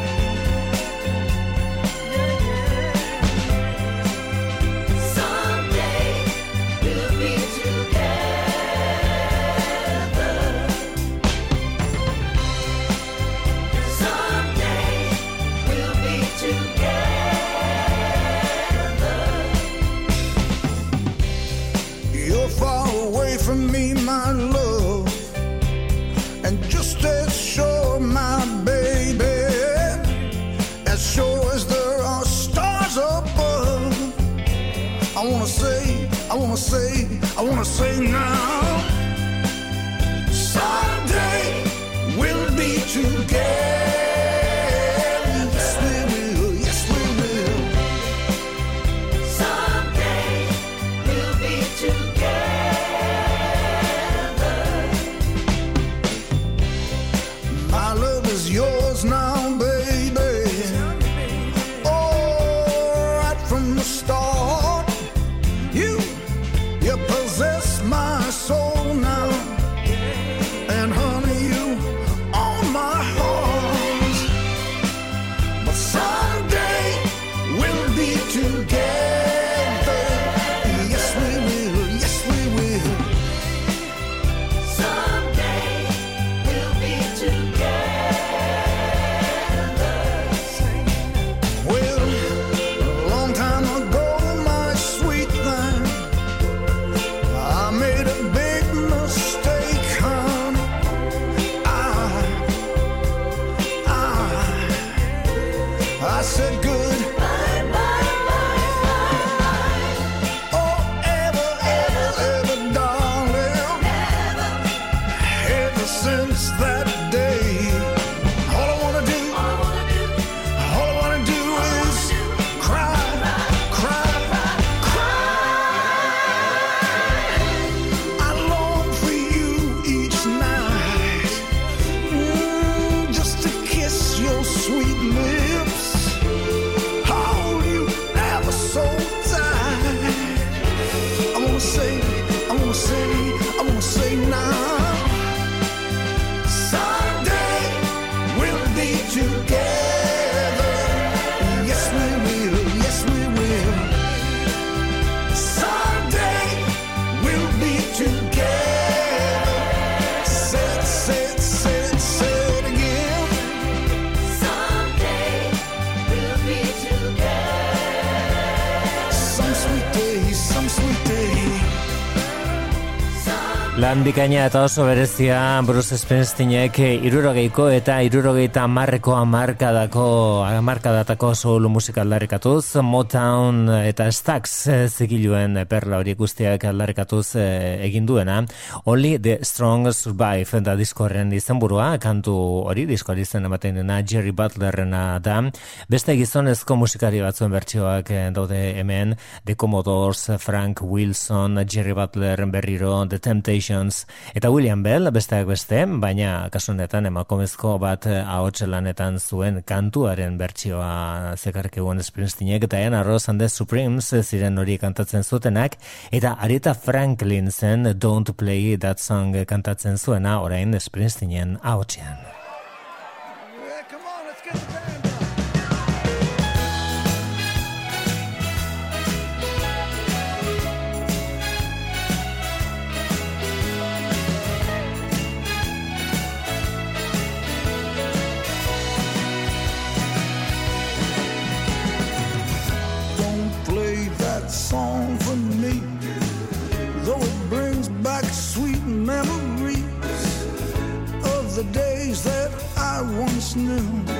bikaina eta oso berezia Bruce Springsteenek irurogeiko eta irurogeita marreko amarkadako amarkadatako soul musika aldarrikatuz Motown eta Stax zigiluen perla hori guztiak aldarrikatuz eh, e, eginduena Only the Strong Survive da diskorren izenburua. Kantu hori disko izen ematen dena Jerry Butlerrena da. Beste gizonezko musikari batzuen bertsioak eh, daude hemen. The Commodores, Frank Wilson, Jerry Butler berriro The Temptations Eta William Bell, besteak beste, baina kasunetan emakumezko bat eh, ahots lanetan zuen kantuaren bertsioa zekarkeguan Springsteenek eta Ian Arroz and the Supremes ziren hori kantatzen zutenak, eta Aretha Franklin zen Don't Play That Song kantatzen zuena orain Springsteenen ahotsean. Yeah, snow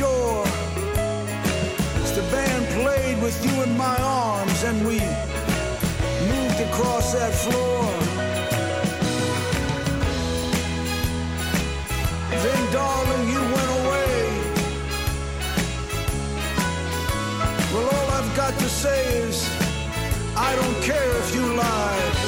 shore. As the band played with you in my arms and we moved across that floor. Then, darling, you went away. Well, all I've got to say is, I don't care if you lied.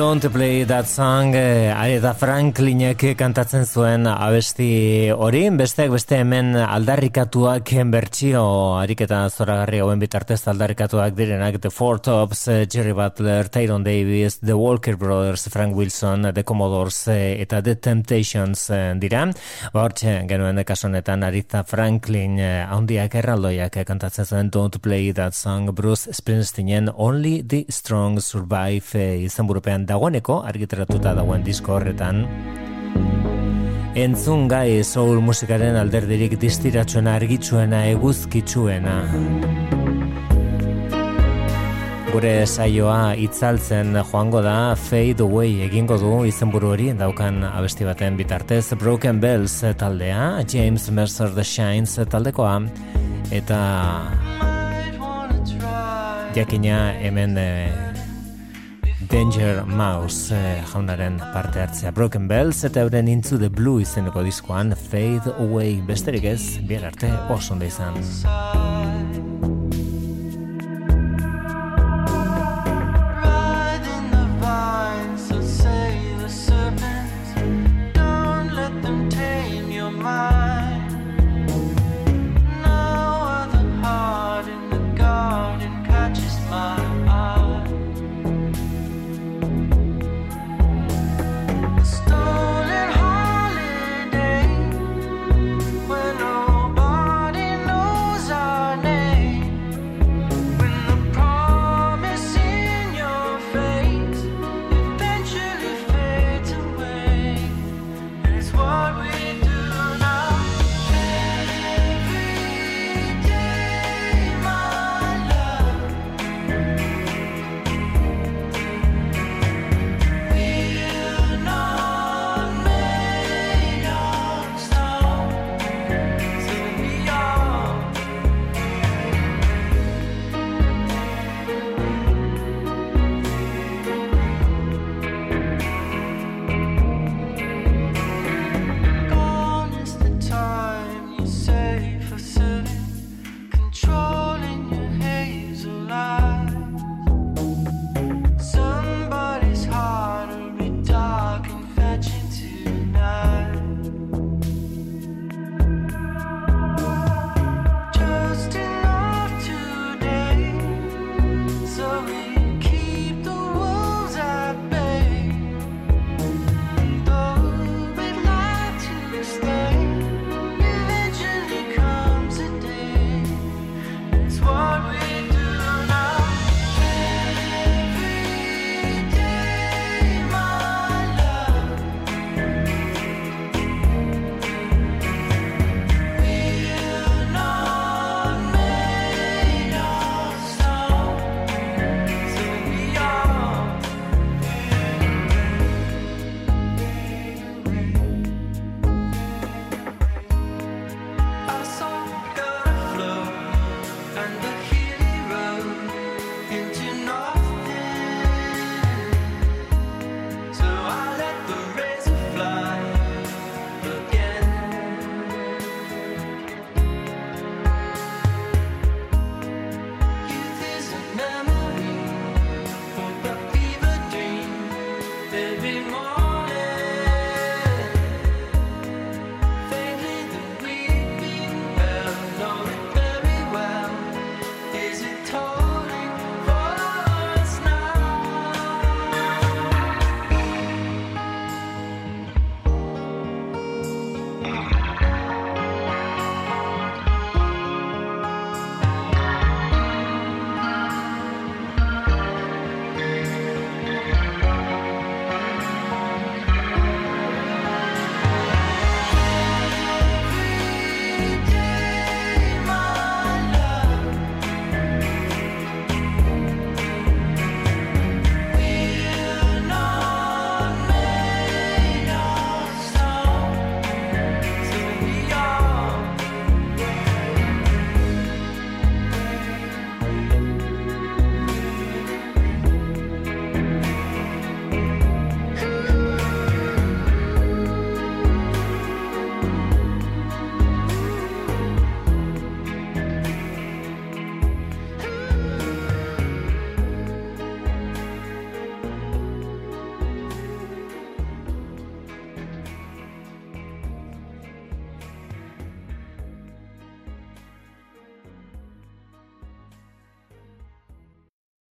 Don't play that song, eh, Aretha Franklinek kantatzen zuen abesti hori, besteak beste hemen aldarrikatuak bertsio ariketa zoragarri hauen bitartez aldarrikatuak direnak The Four Tops, eh, Jerry Butler, Tyrone Davis, The Walker Brothers, Frank Wilson, The Commodores eh, eta The Temptations dira. Hortxe, genuen kaso honetan Aretha Franklin handiak erraldoiak kantatzen zuen Don't play that song, Bruce Springsteenen Only the Strong Survive izan burupean dagoeneko, argitaratuta dagoen disko horretan. Entzun gai soul musikaren alderdirik distiratsuena argitsuena eguzkitsuena. Gure saioa itzaltzen joango da Fade Away egingo du izenburu hori daukan abesti baten bitartez Broken Bells taldea, James Mercer The Shines taldekoa eta jakina hemen eh, Danger Mouse eh, jaunaren parte hartzea Broken Bells eta euren Into the Blue izeneko diskoan Fade Away besterik ez, bihar arte oso ondo izan.